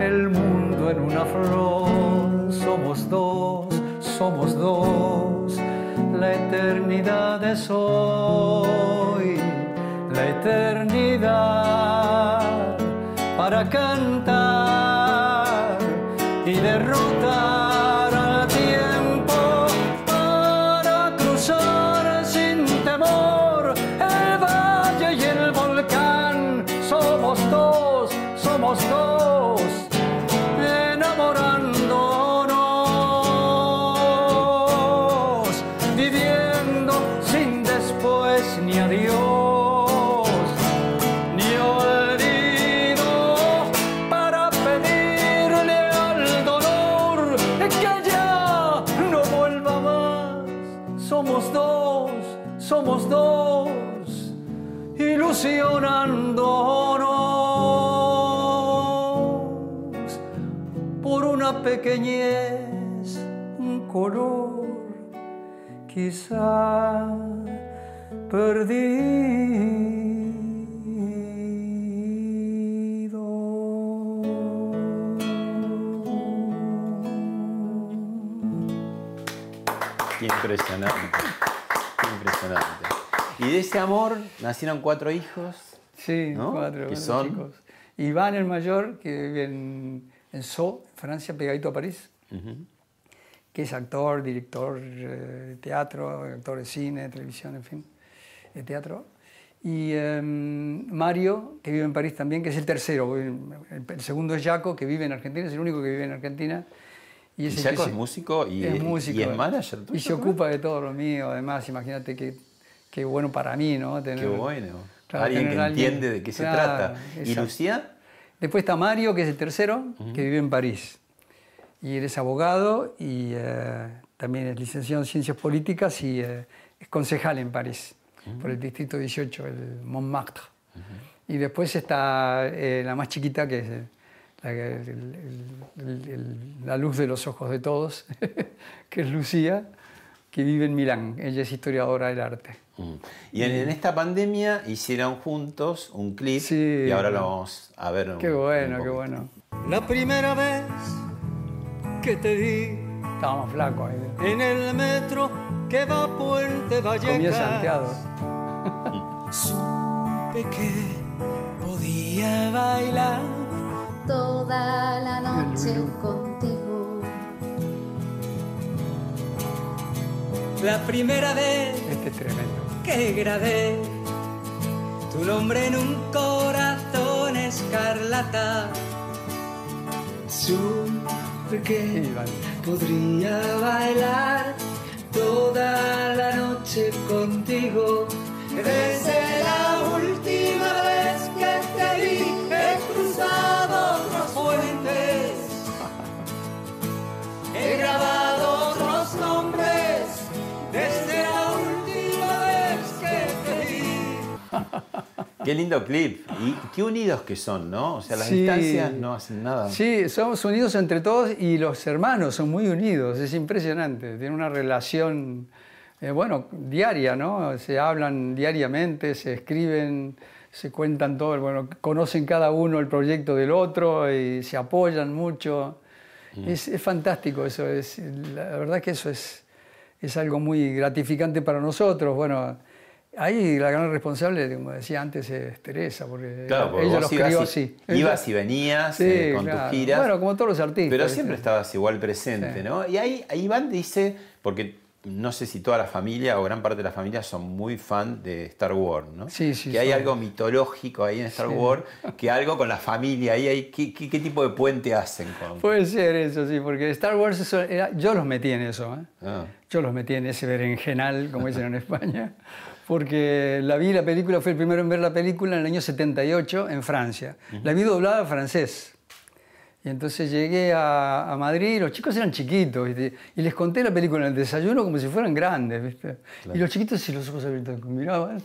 el mundo en una flor. Somos dos, somos dos, la eternidad es hoy, la eternidad para cantar y derrotar color, quizá perdido. Qué impresionante. Impresionante. Y de ese amor nacieron cuatro hijos. Sí, ¿No? cuatro, ¿Qué cuatro son? chicos. Iván el mayor, que vive en, en Sceaux, Francia, pegadito a París, que es actor, director eh, de teatro, actor de cine, televisión, en fin, de teatro. Y em, Mario, que vive en París también, que es el tercero. El, segundo es Jaco, que vive en Argentina, es el único que vive en Argentina. Y el que Jaco es músico y es músico. y es manager Y se ocupa de todo lo mío, además, imagínate qué, qué bueno para mí, ¿no? Tener- Qué bueno. Claro, alguien que alguien- entiende de qué se Claro, trata. ¿Y exacto. Lucía? Después está Mario, que es el tercero, que vive en París. Y él es abogado y eh, también es licenciado en Ciencias Políticas y eh, es concejal en París, por el Distrito 18, el Montmartre. Y después está eh, la más chiquita, que es eh, la, el- el- el- el- la luz de los ojos de todos, que es Lucía, que vive en Milán. Ella es historiadora del arte. Mm. Y en, en esta pandemia hicieron juntos un clip Sí. y ahora lo vamos a ver. un- Qué un bueno, qué poquito. bueno. La primera vez que te vi Estábamos flacos ahí. en el metro que va a Puente Comía Vallecas. salteado. Supe que podía bailar toda la noche contigo. la primera vez Este es tremendo. que grabé tu nombre en un corazón escarlata. Supe que Iván. podría bailar toda la noche contigo. Qué lindo clip. Y qué unidos que son, ¿no? O sea, las Sí. distancias no hacen nada. Sí, somos unidos entre todos y los hermanos son muy unidos, es impresionante. Tienen una relación, eh, bueno, diaria, ¿no? Se hablan diariamente, se escriben, se cuentan todo, bueno, conocen cada uno el proyecto del otro y se apoyan mucho. Es, es fantástico eso, es, la verdad que eso es, es algo muy gratificante para nosotros. Bueno, Ahí la gran responsable, como decía antes, es Teresa, porque Claro, porque ella los ibas crió y- así. Ibas y venías Sí, eh, con claro. tus giras. Bueno, como todos los artistas. Pero siempre estabas igual presente, Sí. ¿no? Y ahí, ahí Iván dice, porque no sé si toda la familia o gran parte de la familia son muy fan de Star Wars, ¿no? Sí, sí, Que hay algo mitológico ahí en Star Sí. Wars, que algo con la familia, ahí hay, ¿qué, qué, qué tipo de puente hacen con...? Puede ser eso, sí, porque Star Wars, eso era- yo los metí en eso. ¿eh? Ah. Yo los metí en ese berenjenal, como dicen en España, porque la vi, la película, fui el primero en ver la película en el año 78 en Francia. La vi doblada a francés. Y entonces llegué a, a Madrid, los chicos eran chiquitos, ¿viste? y les conté la película en el desayuno como si fueran grandes, ¿viste? Y los chiquitos y los ojos abiertos miraban,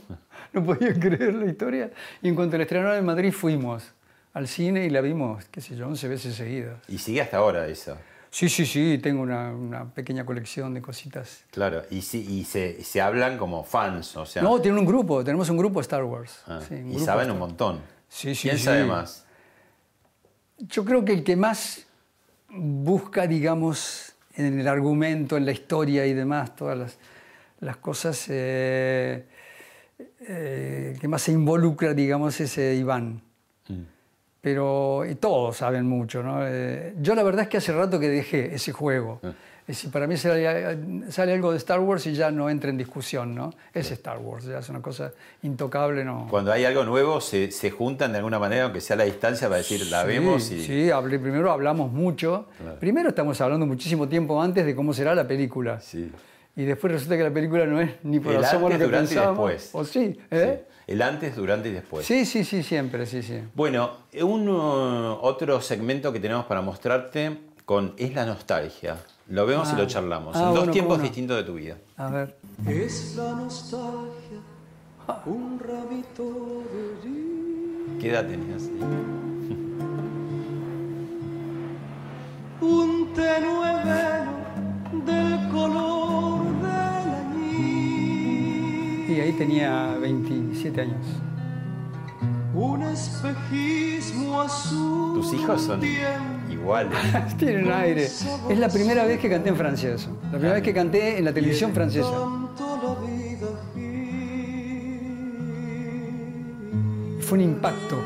no podían creer la historia. Y en cuanto la estrenaron en Madrid fuimos al cine y la vimos, qué sé yo, 11 veces seguidas. Y sigue hasta ahora eso. Sí, sí, sí, tengo una, una pequeña colección de cositas. Claro, y, sí, y se, se hablan como fans, o sea... No, tiene un grupo, tenemos un grupo de Star Wars. ah, Sí, un y saben un montón. Sí, sí, ¿Quién sí. sabe más? Yo creo que el que más busca, digamos, en el argumento, en la historia y demás, todas las, las cosas, eh, eh, el que más se involucra, digamos, es eh, Iván. Pero y todos saben mucho, ¿no? Eh, yo la verdad es que hace rato que dejé ese juego. Es decir, para mí sale, sale algo de Star Wars y ya no entra en discusión, ¿no? Es Star Wars, ya es una cosa intocable, ¿no? Cuando hay algo nuevo, se, se juntan de alguna manera, aunque sea a la distancia, para decir, la vemos y... Sí, hablé, primero hablamos mucho. Primero estamos hablando muchísimo tiempo antes de cómo será la película. Sí. Y después resulta que la película no es ni por El asomo lo antes, que durante y después. ¿O sí? ¿eh? Sí. El antes, durante y después. Sí, sí, sí, siempre, sí, sí. Bueno, un uh, otro segmento que tenemos para mostrarte con es la nostalgia. Lo vemos y Ah. lo charlamos. Ah, en dos bueno, tiempos distintos de tu vida. A ver. Es la nostalgia, un ramito de ¿Qué edad tenías? un tenue velo del color Y ahí tenía 27 años. un espejismo azul. Tus hijos son iguales. Tiene un aire. Es la primera vez que canté en Francia eso. La primera vez que canté en la televisión francesa. Fue un impacto.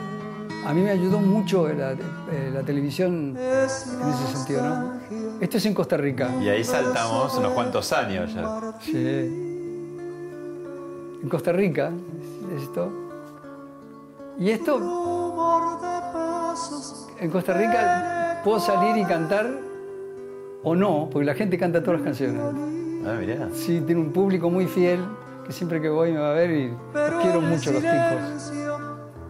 A mí me ayudó mucho la, eh, la televisión en ese sentido, ¿no? Esto es en Costa Rica. Y ahí saltamos unos cuantos años ya. Sí. En Costa Rica, es esto. Y esto, rumor de pasos en Costa Rica, puedo salir y cantar o no, porque la gente canta todas las canciones. Ah, mirá. Sí, tiene un público muy fiel, que siempre que voy me va a ver y los quiero mucho los tipos. silencio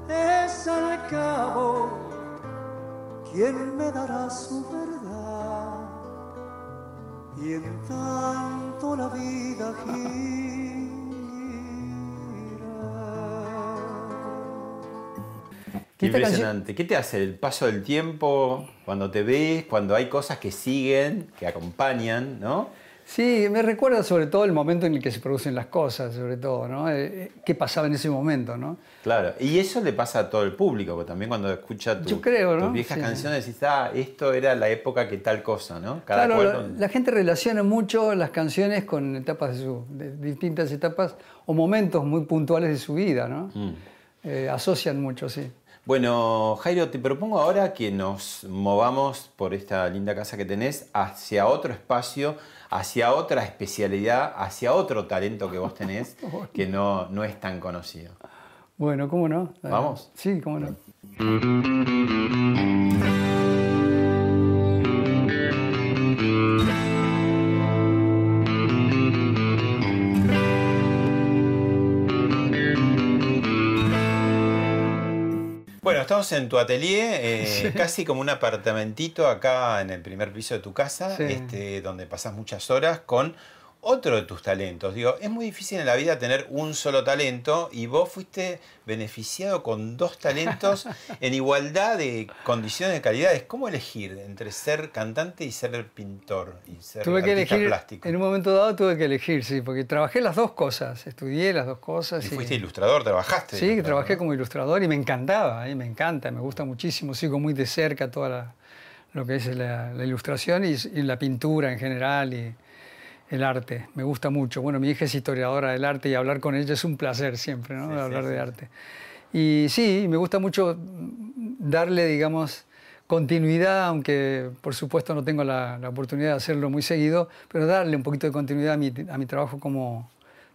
Es al cabo quien me dará su verdad. Y en tanto la vida gira. Qué impresionante. ¿Qué te hace el paso del tiempo, cuando te ves, cuando hay cosas que siguen, que acompañan, ¿no? Sí, me recuerda sobre todo el momento en el que se producen las cosas, sobre todo, ¿no? Eh, eh, ¿Qué pasaba en ese momento, no? Claro, y eso le pasa a todo el público, porque también cuando escucha tu- Yo creo, ¿no? tus viejas Sí, canciones decís, ah, esto era la época que tal cosa, ¿no? Cada claro, cual con- la gente relaciona mucho las canciones con etapas de su, de distintas etapas o momentos muy puntuales de su vida, ¿no? Mm. Eh, asocian mucho, sí. Bueno, Jairo, te propongo ahora que nos movamos por esta linda casa que tenés hacia otro espacio, hacia otra especialidad, hacia otro talento que vos tenés que no, no es tan conocido. Bueno, ¿cómo no? ¿Vamos? Sí, ¿cómo no? Estamos en tu atelier, eh, casi como un apartamentito acá en el primer piso de tu casa, Sí. este, donde pasas muchas horas con otro de tus talentos. Digo, es muy difícil en la vida tener un solo talento y vos fuiste beneficiado con dos talentos en igualdad de condiciones de calidades. ¿Cómo elegir entre ser cantante y ser pintor y ser Tuve que elegir, plástico? en un momento dado tuve que elegir, sí, porque trabajé las dos cosas, estudié las dos cosas. Y y- fuiste ilustrador, trabajaste. Sí, ilustrador, trabajé ¿no? como ilustrador y me encantaba, ¿eh? me encanta, me gusta muchísimo, sigo muy de cerca toda la- lo que es la, la ilustración y, y la pintura en general. Y, el arte. Me gusta mucho. Bueno, mi hija es historiadora del arte y hablar con ella es un placer siempre, ¿no? Sí, hablar sí, de sí. arte. Y sí, me gusta mucho darle, digamos, continuidad, aunque por supuesto no tengo la, la oportunidad de hacerlo muy seguido, pero darle un poquito de continuidad a mi, a mi trabajo como,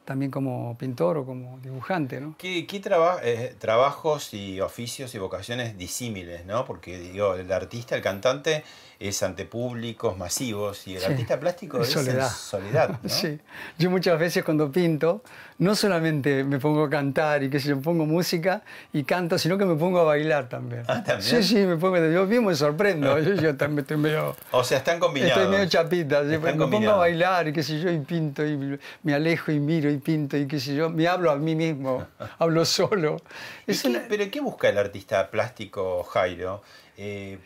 también como pintor o como dibujante, ¿no? ¿Qué, qué traba- eh, trabajos y oficios y vocaciones disímiles, ¿no? Porque digo, el artista, el cantante es ante públicos masivos y el Sí. artista plástico Es es, soledad. en soledad, ¿no? Sí, yo muchas veces cuando pinto, no solamente me pongo a cantar y que yo, pongo música y canto, sino que me pongo a bailar también. Ah, ¿también? Sí, sí, me pongo, yo mismo me sorprendo, yo, yo también estoy medio, O sea, están combinados. estoy medio chapita, Están me pongo a bailar y qué sé yo, y pinto, y me alejo y miro y pinto y qué sé yo, me hablo a mí mismo, hablo solo. ¿Y Es qué- una- ¿Pero qué busca el artista plástico Jairo? Eh,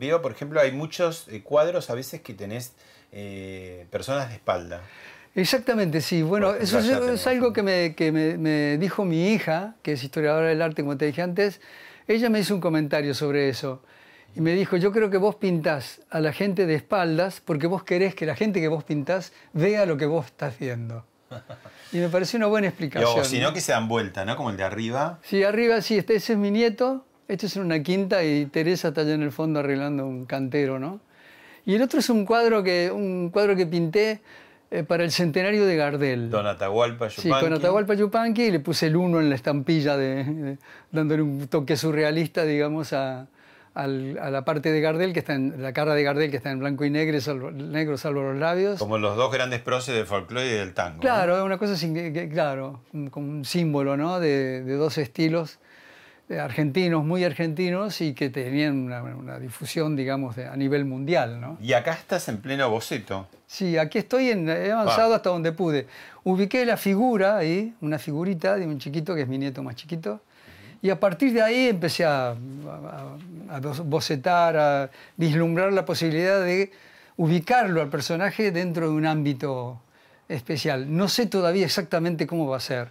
veo, por ejemplo, hay muchos eh, cuadros a veces que tenés eh, personas de espalda. Exactamente, sí. Bueno, eso es, algo que, me, que me- me dijo mi hija, que es historiadora del arte, como te dije antes. Ella me hizo un comentario sobre eso. Y me dijo, yo creo que vos pintás a la gente de espaldas porque vos querés que la gente que vos pintás vea lo que vos estás viendo. Y me pareció una buena explicación. O si no, que se dan vuelta, ¿no? Como el de arriba. Sí, arriba sí, este, ese es mi nieto, este es en una quinta y Teresa está allá en el fondo arreglando un cantero, ¿no? Y el otro es un cuadro que, un cuadro que pinté eh, para el centenario de Gardel. Don Atahualpa Sí, Yupanqui. con Atahualpa Yupanqui y le puse el uno en la estampilla, de, de- dándole un toque surrealista, digamos, a, a la parte de Gardel, que está en la cara de Gardel, que está en blanco y negro, salvo, negro salvo los labios. Como los dos grandes próceres del folclore y del tango. ¿no? Claro, es una cosa, sin- claro, como un símbolo, ¿no? De, de dos estilos argentinos, muy argentinos, y que tenían una, una difusión, digamos, de- a nivel mundial, ¿no? Y acá estás en pleno boceto. Sí, aquí estoy, en, he avanzado Ah. hasta donde pude. Ubiqué la figura ahí, una figurita de un chiquito que es mi nieto más chiquito, y a partir de ahí empecé a, a- a bocetar, a vislumbrar la posibilidad de ubicarlo al personaje dentro de un ámbito especial. No sé todavía exactamente cómo va a ser,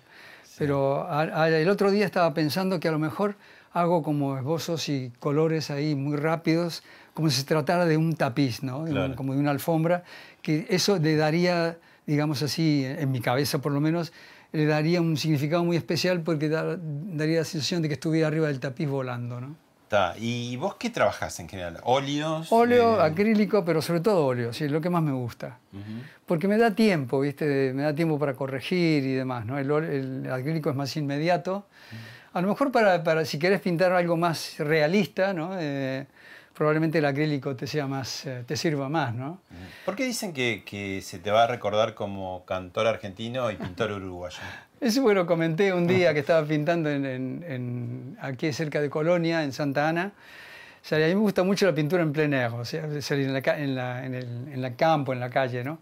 pero a- a- el otro día estaba pensando que a lo mejor hago como esbozos y colores ahí muy rápidos, como si se tratara de un tapiz, ¿no? Claro. como de una alfombra, que eso le daría, digamos así, en mi cabeza por lo menos, le daría un significado muy especial porque da- daría la sensación de que estuviera arriba del tapiz volando, ¿no? ¿Y vos qué trabajás en general? ¿Óleos? Óleo, Eh, acrílico, pero sobre todo óleo, sí, es lo que más me gusta. Porque me da tiempo, ¿viste? Me da tiempo para corregir y demás, ¿no? El, óleo- el acrílico es más inmediato. A lo mejor para, para si querés pintar algo más realista, ¿no? Eh, probablemente el acrílico te, sea más, eh, te sirva más, ¿no? ¿Por qué dicen que, que se te va a recordar como cantor argentino y pintor uruguayo? Eso bueno, comenté un día que estaba pintando en, en- en- aquí cerca de Colonia, en Santa Ana. O sea, a mí me gusta mucho la pintura en plein air, o sea, salir en la, en la, en el, en la campo, en la calle, ¿no?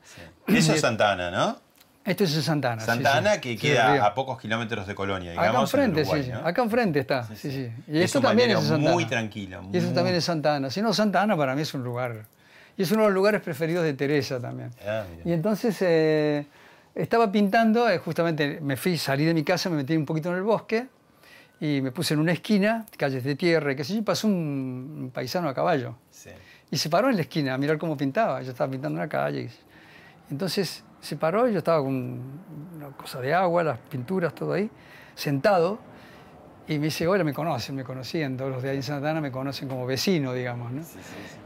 Eso es Santa Ana, ¿no? Esto es en Santa Ana. sí, Santa sí. Ana que Sí, queda arriba. a pocos kilómetros de Colonia, digamos. Acá enfrente, en Uruguay, sí, sí. ¿no? Acá enfrente está, sí, sí. Y Es esto también es Santa muy Ana. tranquilo, Y eso muy- también es Santa Ana. Si no, Santa Ana para mí es un lugar. Y es uno de los lugares preferidos de Teresa también. Ah. Y entonces eh, estaba pintando, eh, justamente me fui, salí de mi casa, me metí un poquito en el bosque y me puse en una esquina, calles de tierra, y qué sé yo, y pasó un, un paisano a caballo. Sí. Y se paró en la esquina a mirar cómo pintaba. Yo estaba pintando una calle. Entonces se paró yo estaba con una cosa de agua, las pinturas, todo ahí, sentado. Y me dice, hola, me conocen, me conocían, todos los de ahí en Santa Ana me conocen como vecino, digamos, ¿no?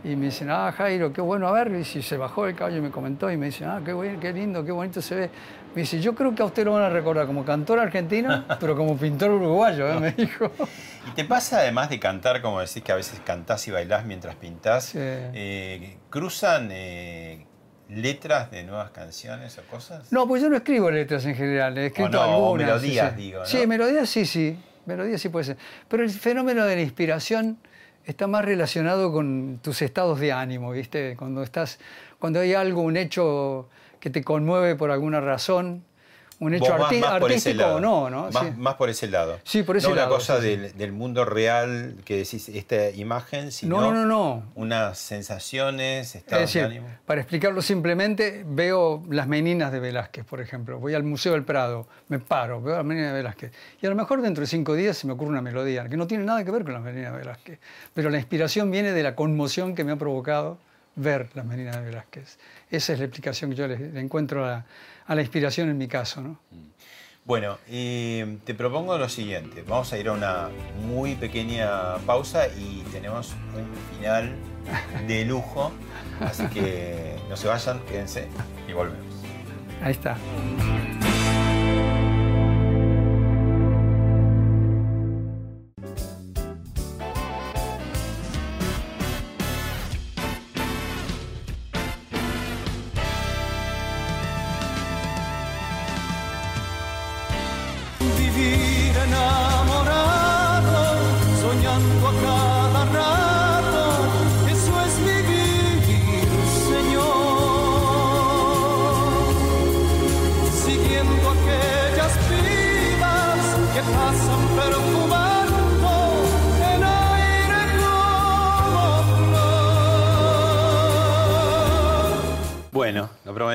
Y me dicen, ah, Jairo, qué bueno, a ver, y se bajó el caballo y me comentó, y me dice, ah, qué, bueno, qué lindo, qué bonito se ve. Me dice, yo creo que a usted lo van a recordar como cantor argentino, pero como pintor uruguayo, ¿eh? me dijo. ¿Y te pasa además de cantar, como decís que a veces cantás y bailás mientras pintás, eh, cruzan eh, letras de nuevas canciones o cosas? No, pues yo no escribo letras en general, he escrito no, o algunas. melodías, sí, sí. digo, ¿no? Sí, melodías sí, sí. Melodías sí puede ser. Pero el fenómeno de la inspiración está más relacionado con tus estados de ánimo, ¿viste? Cuando estás, cuando hay algo, un hecho que te conmueve por alguna razón, un hecho arti- más artístico o no, ¿no? Más, Sí. más por ese lado. Sí, por ese no lado, una cosa sí, del, del mundo real que decís esta imagen, sino No, no, no, no. unas sensaciones, Es estados de decir, ánimo. para explicarlo simplemente, veo las meninas de Velázquez, por ejemplo. Voy al Museo del Prado, me paro, veo las meninas de Velázquez. Y a lo mejor dentro de cinco días se me ocurre una melodía que no tiene nada que ver con las meninas de Velázquez. Pero la inspiración viene de la conmoción que me ha provocado ver las meninas de Velázquez. Esa es la explicación que yo le, le encuentro a, a la inspiración en mi caso. ¿no? Bueno, y te propongo lo siguiente. Vamos a ir a una muy pequeña pausa y tenemos un final de lujo. Así que no se vayan, quédense y volvemos. Ahí está.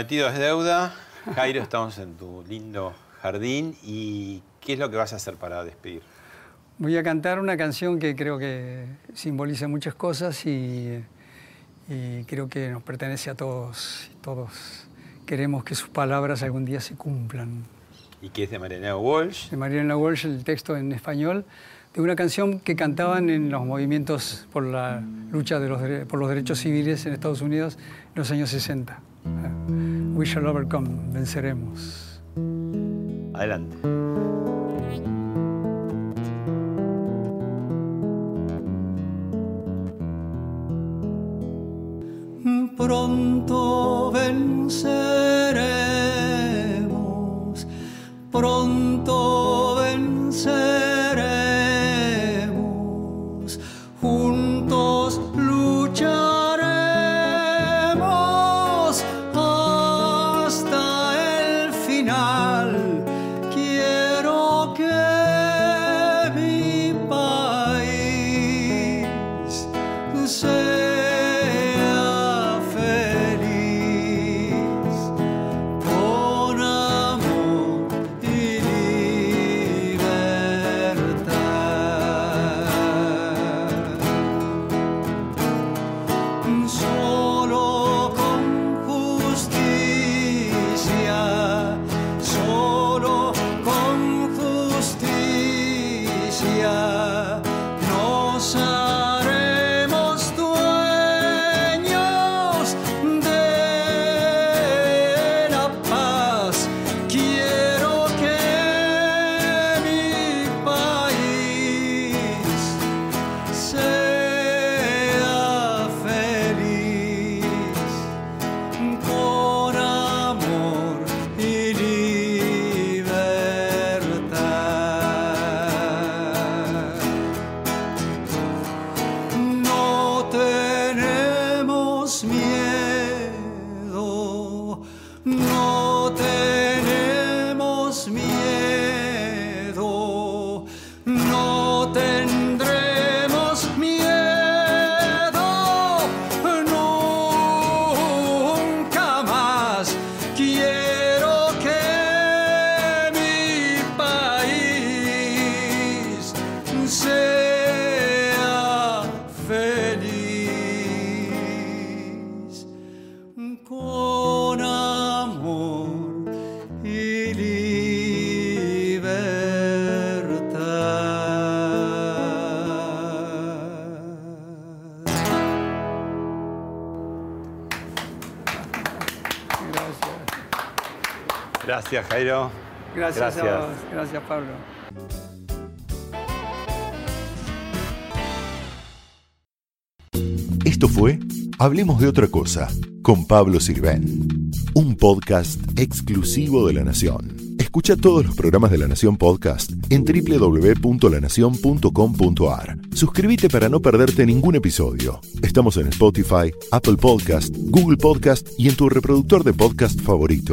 Prometido es deuda. Jairo, estamos en tu lindo jardín. ¿Y qué es lo que vas a hacer para despedir? Voy a cantar una canción que creo que simboliza muchas cosas y, y creo que nos pertenece a todos. Todos queremos que sus palabras algún día se cumplan. ¿Y qué es de Mariana Walsh? De Mariana Walsh, el texto en español, de una canción que cantaban en los movimientos por la lucha de los por los derechos civiles en Estados Unidos en los años 60. We shall overcome, venceremos. Adelante. Pronto venceremos, Gracias, Jairo. Gracias, a vos. Gracias, Pablo. Esto fue Hablemos de otra cosa con Pablo Sirven, un podcast exclusivo de La Nación. Escucha todos los programas de La Nación Podcast en www.lanacion.com.ar. Suscríbete para no perderte ningún episodio. Estamos en Spotify, Apple Podcast, Google Podcast y en tu reproductor de podcast favorito.